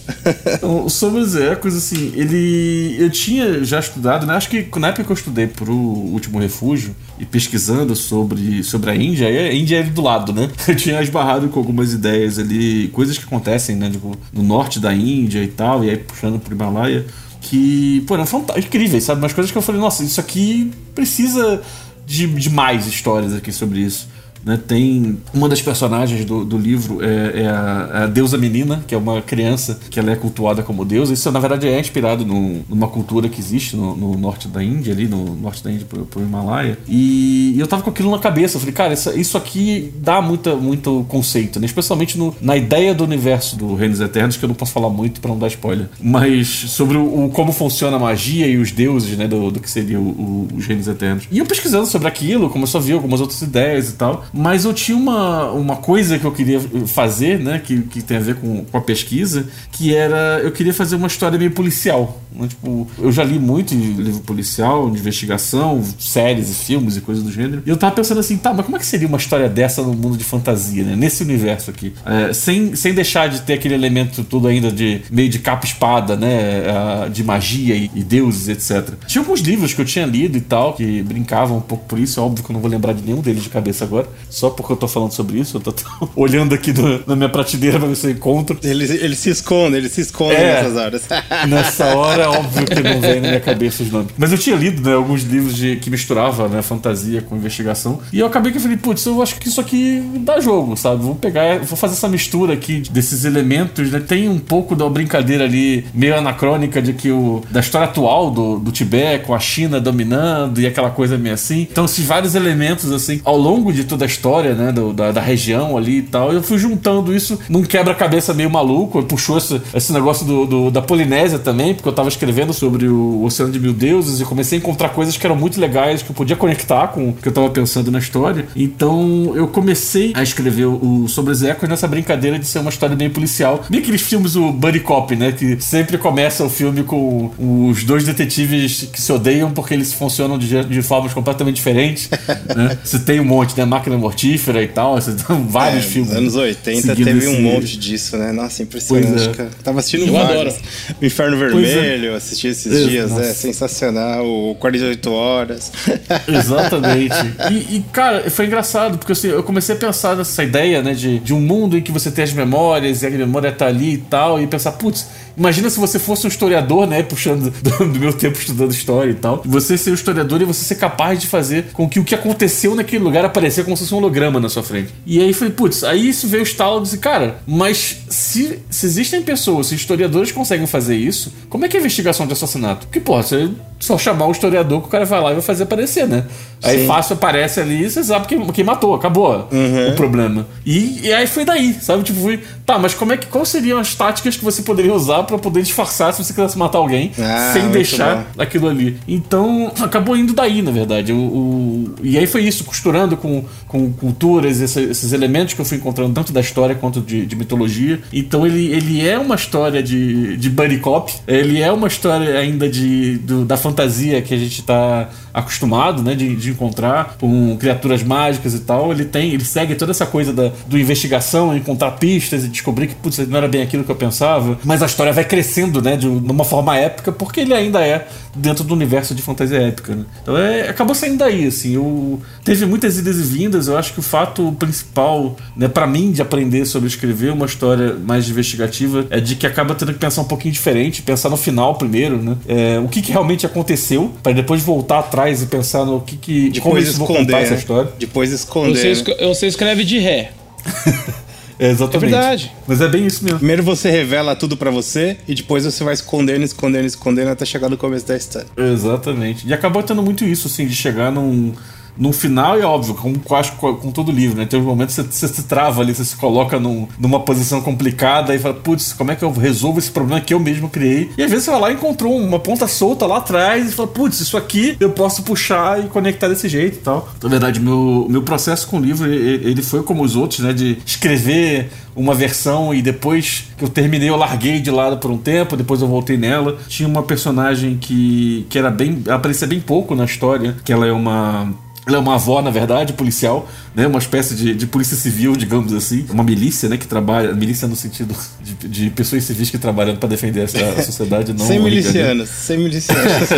S3: o Sombras e Ecos, assim, ele. Eu tinha já estudado, né? Acho que na época que eu estudei pro Último Refúgio e pesquisando sobre, sobre a Índia, a Índia é do lado, né? Eu tinha esbarrado com algumas ideias ali, coisas que acontecem, né? Tipo, no norte da Índia e tal, e aí puxando pro Himalaia, que, pô, eram fantásticas, incríveis, sabe? Umas coisas que eu falei, nossa, isso aqui precisa de, de mais histórias aqui sobre isso. Né? Tem uma das personagens do, do livro é, é, a, é, a, deusa menina, que é uma criança que ela é cultuada como deusa. Isso, na verdade, é inspirado no, numa cultura que existe no, no, norte da Índia, ali no norte da Índia pro, pro Himalaia. E, e, eu tava com aquilo na cabeça. Eu falei, cara, isso, isso aqui dá muita, muito conceito, né? Especialmente no, na ideia do universo do Reinos Eternos, que eu não posso falar muito para não dar spoiler. Mas sobre o, o, como funciona a magia e os deuses, né? Do, do que seria o, os Reinos Eternos. E eu pesquisando sobre aquilo, começou a ver algumas outras ideias e tal. Mas eu tinha uma, uma coisa que eu queria fazer, né? Que, que tem a ver com, com a pesquisa, que era eu queria fazer uma história meio policial. Né? Tipo, eu já li muito livro policial, de investigação, séries e filmes e coisas do gênero. E eu tava pensando assim, tá, mas como é que seria uma história dessa no mundo de fantasia, né? Nesse universo aqui. É, sem, sem deixar de ter aquele elemento todo ainda de meio de capa espada, né? De magia e, e deuses, etc. Tinha alguns livros que eu tinha lido e tal, que brincavam um pouco por isso. É óbvio que eu não vou lembrar de nenhum deles de cabeça agora, só porque eu tô falando sobre isso. Eu tô, tô olhando aqui do, na minha prateleira pra ver se eu encontro.
S2: Ele, ele se esconde, ele se esconde é, nessas horas.
S3: nessa hora, é óbvio que não vem na minha cabeça os nomes. Mas eu tinha lido né, alguns livros de, que misturava né, fantasia com investigação. E eu acabei que eu falei, putz, eu acho que isso aqui dá jogo, sabe? Vou pegar, vou fazer essa mistura aqui desses elementos, né? Tem um pouco da brincadeira ali, meio anacrônica de que o. da história atual do, do Tibete, com a China dominando e aquela coisa meio assim. Então, esses vários elementos, assim, ao longo de toda a história, né? Do, da, da região ali e tal, eu fui juntando isso num quebra-cabeça meio maluco. Puxou esse, esse negócio do, do, da Polinésia também, porque eu tava escrevendo sobre o Oceano de Mil Deuses e comecei a encontrar coisas que eram muito legais, que eu podia conectar com o que eu tava pensando na história. Então eu comecei a escrever o Sobre os Ecos nessa brincadeira de ser uma história bem policial. Bem aqueles filmes, o Buddy Cop, né? Que sempre começa o filme com os dois detetives que se odeiam porque eles funcionam de, de formas completamente diferentes. né? Você tem um monte, né? Máquina Mortífera e tal. Vários é, filmes.
S2: Nos anos 80 teve esse... um monte disso, né? Nossa, impressionante. É. Tava assistindo eu vários. Adoro. O Inferno é. Vermelho, é. assisti esses dias, é sensacional. O 48 Horas.
S3: Exatamente. E, e, cara, foi engraçado, porque assim, eu comecei a pensar nessa ideia, né, de, de um mundo em que você tem as memórias e a memória tá ali e tal, e pensar, putz, Imagina se você fosse um historiador, né? Puxando do, do, meu tempo estudando história e tal. Você ser um historiador e você ser capaz de fazer com que o que aconteceu naquele lugar aparecesse como se fosse um holograma na sua frente. E aí falei, putz, aí isso veio o estalo e disse, cara, mas se, se existem pessoas, se historiadores conseguem fazer isso, como é que é a investigação de assassinato? Porque, pô, você só chamar um historiador que o cara vai lá e vai fazer aparecer, né? Aí Sim. fácil aparece ali e você sabe quem, quem matou, acabou uhum. o problema. E, e, aí foi daí, sabe? Tipo, fui, tá, mas como é que, quais seriam as táticas que você poderia usar para poder disfarçar se você quisesse matar alguém ah, sem deixar bom. aquilo ali? Então, acabou indo daí, na verdade. O, o, e aí foi isso, costurando com, com culturas, esse, esses elementos que eu fui encontrando, tanto da história quanto de, de mitologia. Então, ele, ele é uma história de, de buddy cop, ele é uma história ainda de, do, da fantasia que a gente tá acostumado, né, de, de, encontrar com criaturas mágicas e tal, ele tem, ele segue toda essa coisa da do investigação, encontrar pistas e descobrir que putz, não era bem aquilo que eu pensava, mas a história vai crescendo, né, de, uma forma épica, porque ele ainda é dentro do universo de fantasia épica, né? Então é, acabou saindo daí, assim, eu, teve muitas idas e vindas, eu acho que o fato principal, né, para mim de aprender sobre escrever uma história mais investigativa é de que acaba tendo que pensar um pouquinho diferente, pensar no final primeiro, né? É, o que, que realmente aconteceu, para depois voltar atrás e pensar no que, que
S2: Depois como
S3: esconder,
S2: vou contar essa história. Depois esconder.
S1: Você, né? você escreve de ré.
S3: É exatamente.
S1: É verdade.
S3: Mas é bem isso mesmo.
S2: Primeiro você revela tudo para você e depois você vai escondendo, escondendo, escondendo até chegar no começo da história.
S3: Exatamente. E acabou tendo muito isso, assim, de chegar num no final, é óbvio, como acho com todo livro, né? Tem uns momentos que você, você se trava ali, você se coloca num, numa posição complicada e fala, putz, como é que eu resolvo esse problema que eu mesmo criei? E às vezes você vai lá e encontrou uma ponta solta lá atrás e fala, putz, isso aqui eu posso puxar e conectar desse jeito e tal. Na verdade, meu, meu processo com o livro, ele foi como os outros, né? De escrever uma versão e depois que eu terminei eu larguei de lado por um tempo, depois eu voltei nela. Tinha uma personagem que, que era bem. aparecia bem pouco na história, que ela é uma ela é uma avó, na verdade, policial, né? Uma espécie de, de polícia civil, digamos assim. Uma milícia, né? Que trabalha. Milícia no sentido de, de pessoas civis que trabalham para defender essa, a sociedade, não
S2: Sem milicianos, sem milicianos.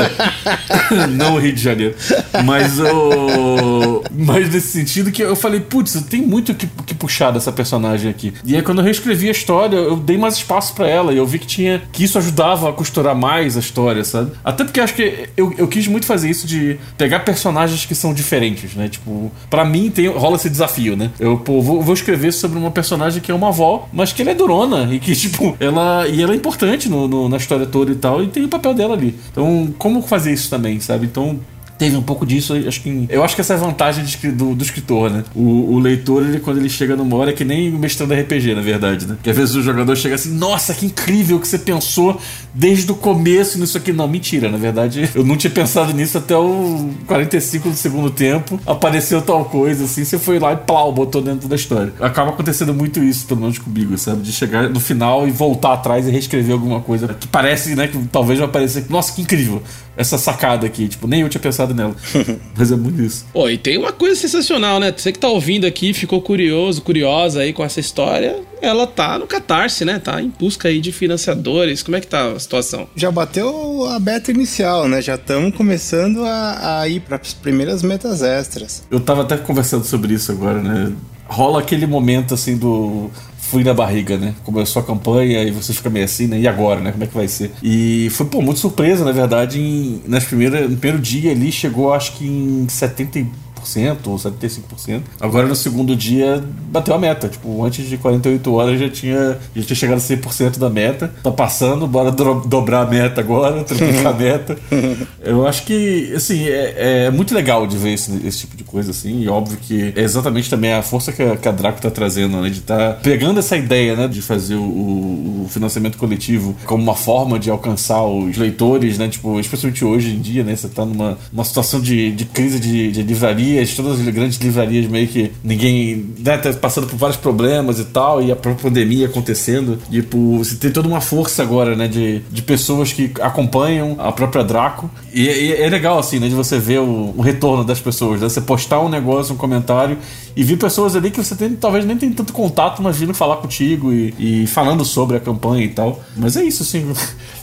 S3: não o Rio de Janeiro. Mas o. Mas nesse sentido que eu falei, putz, tem muito que, que puxar dessa personagem aqui. E aí, quando eu reescrevi a história, eu dei mais espaço para ela. E eu vi que tinha. que isso ajudava a costurar mais a história, sabe? Até porque acho que eu, eu quis muito fazer isso de pegar personagens que são diferentes diferentes, né? Tipo, para mim tem, rola esse desafio, né? Eu pô, vou, vou, escrever sobre uma personagem que é uma avó, mas que ela é durona e que, tipo, ela. E ela é importante no, no, na história toda e tal, e tem o papel dela ali. Então, como fazer isso também, sabe? Então, teve um pouco disso. Acho que, eu acho que essa é a vantagem de, do, do, escritor, né? O, o, leitor, ele, quando ele chega numa hora, é que nem mestrando RPG, na verdade, né? Que às vezes o jogador chega assim, nossa, que incrível que você pensou desde o começo nisso aqui. Não, mentira, na verdade, eu não tinha pensado nisso até o 45 do segundo tempo. Apareceu tal coisa, assim, você foi lá e plau, botou dentro da história. Acaba acontecendo muito isso, pelo menos comigo, sabe? De chegar no final e voltar atrás e reescrever alguma coisa que parece, né, que talvez vai parecer, nossa, que incrível essa sacada aqui. Tipo, nem eu tinha pensado nela. Mas é muito isso.
S1: Pô, e tem uma coisa sensacional, né? Você que tá ouvindo aqui, ficou curioso, curiosa aí com essa história, ela tá no Catarse, né? Tá em busca aí de financiadores. Como é que tá a situação?
S2: Já bateu a beta inicial, né? Já estamos começando a, a ir para as primeiras metas extras.
S3: Eu tava até conversando sobre isso agora, né? Rola aquele momento assim do fui na barriga, né? Começou a campanha e você fica meio assim, né? E agora, né? Como é que vai ser? E foi, pô, muito surpresa, na verdade, em, nas primeiras, no primeiro dia ali chegou, acho que em 70 ou 75%. Agora no segundo dia bateu a meta. Tipo, antes de 48 horas já tinha, já tinha chegado a 100% da meta. Tá passando, bora do, dobrar a meta agora, triplicar a meta. Eu acho que, assim, é, é muito legal de ver esse, esse, tipo de coisa, assim. E óbvio que é exatamente também a força que a, que a Draco tá trazendo, né? De estar tá pegando essa ideia, né? De fazer o, o, financiamento coletivo como uma forma de alcançar os leitores, né? Tipo, especialmente hoje em dia, né? Você tá numa uma situação de, de crise de, de livraria livrarias, todas as grandes livrarias meio que ninguém, né, tá passando por vários problemas e tal, e a própria pandemia acontecendo. Tipo, você tem toda uma força agora, né, de, de pessoas que acompanham a própria Draco. E, e é legal, assim, né, de você ver o, o retorno das pessoas, né? Você postar um negócio, um comentário, e ver pessoas ali que você tem, talvez nem tem tanto contato, mas vindo falar contigo e, e falando sobre a campanha e tal. Mas é isso, assim.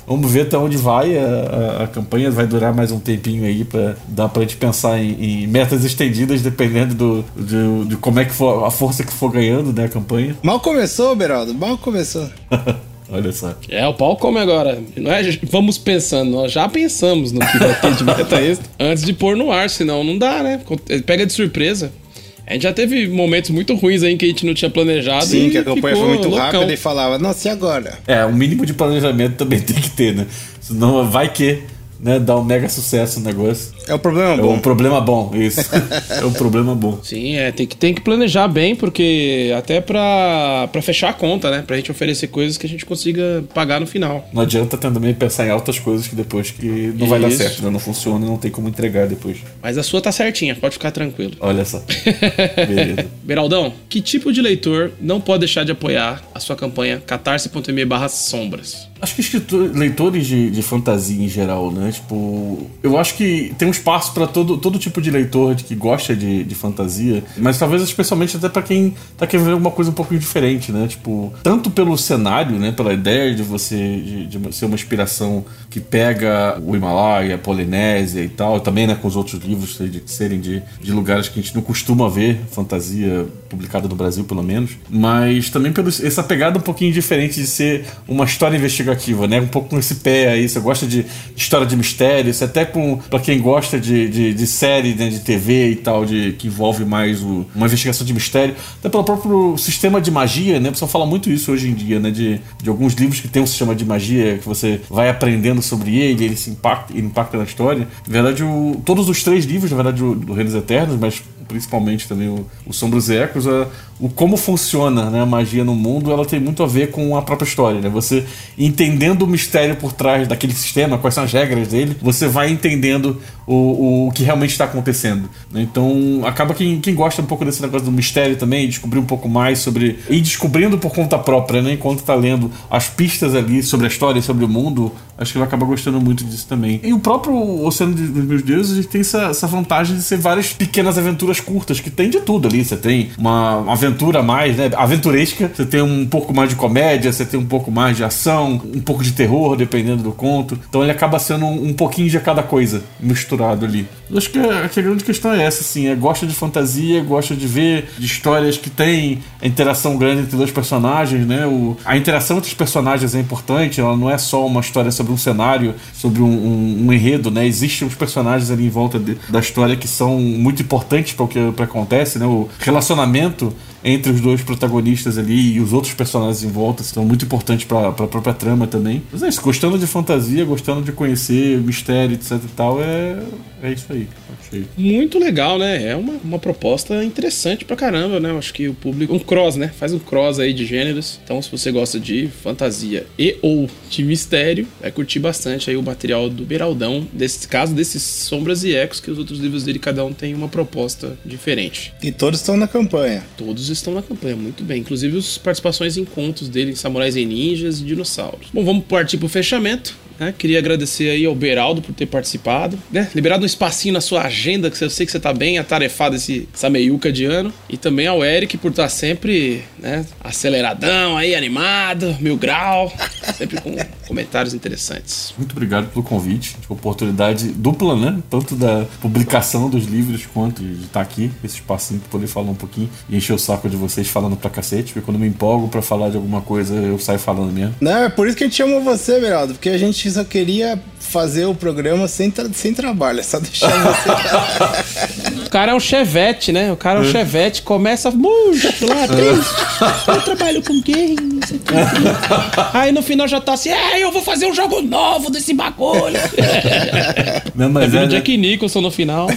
S3: Vamos ver até onde vai. A, a, a, campanha vai durar mais um tempinho aí para dar pra gente pensar em, em, metas estendidas, dependendo do, de, de, como é que for a força que for ganhando, né, a campanha.
S2: Mal começou, Beraldo, mal começou.
S3: Olha só.
S1: É, o pau come agora. Não é vamos pensando, nós já pensamos no que vai ter de meta extra antes de pôr no ar, senão não dá, né? Pega de surpresa. A gente já teve momentos muito ruins aí que a gente não tinha planejado.
S2: Sim, que a campanha foi muito loucão. rápida e falava, nossa, e agora?
S3: É, um mínimo de planejamento também tem que ter, né? Senão vai que né, dar um mega sucesso o negócio.
S2: É um problema bom.
S3: É um problema bom, isso. é um problema bom.
S1: Sim, é, tem que, tem que planejar bem, porque até pra, pra fechar a conta, né? Pra gente oferecer coisas que a gente consiga pagar no final.
S3: Não adianta também pensar em altas coisas que depois que não isso. vai dar certo, né? Não funciona, não tem como entregar depois.
S1: Mas a sua tá certinha, pode ficar tranquilo.
S3: Olha só.
S1: Beleza. Beraldão, que tipo de leitor não pode deixar de apoiar a sua campanha catarse.me barra sombras?
S3: Acho que escritor, leitores de, de fantasia em geral, né? Tipo, eu acho que tem um espaço para todo, todo tipo de leitor de que gosta de, de fantasia, mas talvez especialmente até para quem tá querendo ver alguma coisa um pouco diferente, né? Tipo, tanto pelo cenário, né? Pela ideia de você de, de ser uma inspiração que pega o Himalaia, a Polinésia e tal, também né, com os outros livros de serem de, de lugares que a gente não costuma ver fantasia publicada no Brasil, pelo menos, mas também pelo essa pegada um pouquinho diferente de ser uma história investigativa né? Um pouco com esse pé aí. Você gosta de, história de mistério, isso até com para quem gosta de, de, de série né, de TV e tal, de que envolve mais o, uma investigação de mistério, até pelo próprio sistema de magia, né? O pessoal fala muito isso hoje em dia, né? De, de alguns livros que tem um sistema de magia que você vai aprendendo sobre ele, ele se impacta, ele impacta na história. Na verdade, o, todos os três livros, na verdade, o, do Reinos Eternos, mas principalmente também o, o Sombros e Ecos, o como funciona né, a magia no mundo, ela tem muito a ver com a própria história. Né? Você entendendo o mistério por trás daquele sistema, quais são as regras dele, você vai entendendo o, o que realmente está acontecendo. Né? Então, acaba quem, quem gosta um pouco desse negócio do mistério também, descobrir um pouco mais sobre. e descobrindo por conta própria, né? enquanto está lendo as pistas ali sobre a história sobre o mundo, acho que vai acabar gostando muito disso também. E o próprio Oceano dos Meus Deuses tem essa, essa vantagem de ser várias pequenas aventuras curtas, que tem de tudo ali. Você tem uma aventura mais, né? Aventuresca, você tem um pouco mais de comédia, você tem um pouco mais de ação, um pouco de terror, dependendo do conto. Então ele acaba sendo um, um pouquinho de cada coisa misturado ali. Eu acho que a, a grande questão é essa, assim, é gosta de fantasia, gosta de ver de histórias que tem a interação grande entre dois personagens, né? O, a interação entre os personagens é importante, ela não é só uma história sobre um cenário, sobre um, um, um enredo, né? Existem os personagens ali em volta de, da história que são muito importantes para o que acontece, né? O relacionamento momento entre os dois protagonistas ali e os outros personagens em volta são muito importantes para a própria trama também. Mas é isso, gostando de fantasia, gostando de conhecer mistério, etc e tal, é, é isso aí. Achei.
S1: Muito legal, né? É uma, uma proposta interessante pra caramba, né? Eu acho que o público. Um cross, né? Faz um cross aí de gêneros. Então, se você gosta de fantasia e ou de mistério, vai curtir bastante aí o material do Beraldão. Desse caso, desses Sombras e Ecos, que os outros livros dele, cada um tem uma proposta diferente.
S2: E todos estão na campanha.
S1: Todos estão na campanha, muito bem. Inclusive as participações em contos dele, Samurais e Ninjas e Dinossauros. Bom, vamos partir pro fechamento. Né? Queria agradecer aí ao Beraldo por ter participado, né? Liberado um espacinho na sua agenda, que eu sei que você tá bem atarefado esse, essa meiuca de ano. E também ao Eric por estar sempre, né? Aceleradão aí, animado, mil grau, sempre com comentários interessantes.
S3: Muito obrigado pelo convite, tipo, oportunidade dupla, né? Tanto da publicação dos livros quanto de estar aqui, esse espacinho pra poder falar um pouquinho e encher o saco de vocês falando pra cacete, porque quando me empolgo pra falar de alguma coisa, eu saio falando mesmo.
S2: Não, é por isso que a gente chamou você, Beraldo, porque a gente só queria fazer o programa sem, tra sem trabalho, é só deixar você.
S1: o cara é um chevette, né? O cara é um chevette, começa lá, triste. Eu trabalho com games. Aí no final já tá assim, é, eu vou fazer um jogo novo desse bagulho.
S3: Não, mas
S1: é,
S3: é,
S1: o Jack Nicholson no final.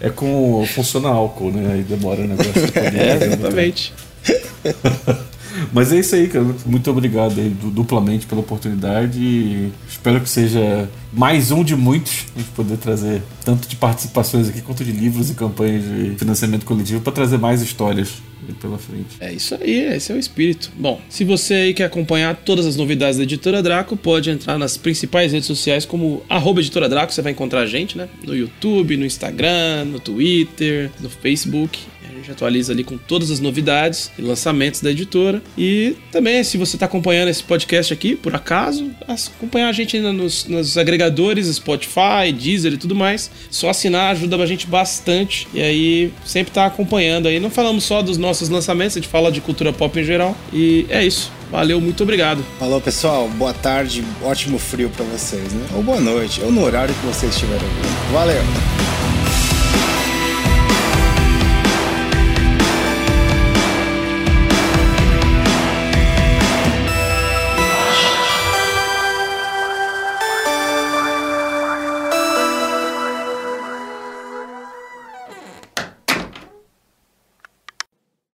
S3: é com funciona álcool, né? Aí demora o negócio.
S1: É, exatamente.
S3: Mas é isso aí, cara. Muito obrigado aí du- duplamente pela oportunidade. e Espero que seja mais um de muitos a gente poder trazer tanto de participações aqui quanto de livros e campanhas de financiamento coletivo para trazer mais histórias pela frente.
S1: É isso aí, esse é o espírito. Bom, se você aí quer acompanhar todas as novidades da Editora Draco, pode entrar nas principais redes sociais como arroba Editora Draco, você vai encontrar a gente, né? No YouTube, no Instagram, no Twitter, no Facebook. Gente atualiza ali com todas as novidades e lançamentos da editora. E também, se você está acompanhando esse podcast aqui, por acaso, as- acompanhar a gente ainda nos, nos agregadores, Spotify, Deezer e tudo mais. Só assinar ajuda a gente bastante. E aí, sempre tá acompanhando aí. Não falamos só dos nossos lançamentos, a gente fala de cultura pop em geral. E é isso. Valeu, muito obrigado.
S2: Falou, pessoal. Boa tarde, ótimo frio pra vocês, né? Ou boa noite, ou no horário que vocês estiverem. Valeu!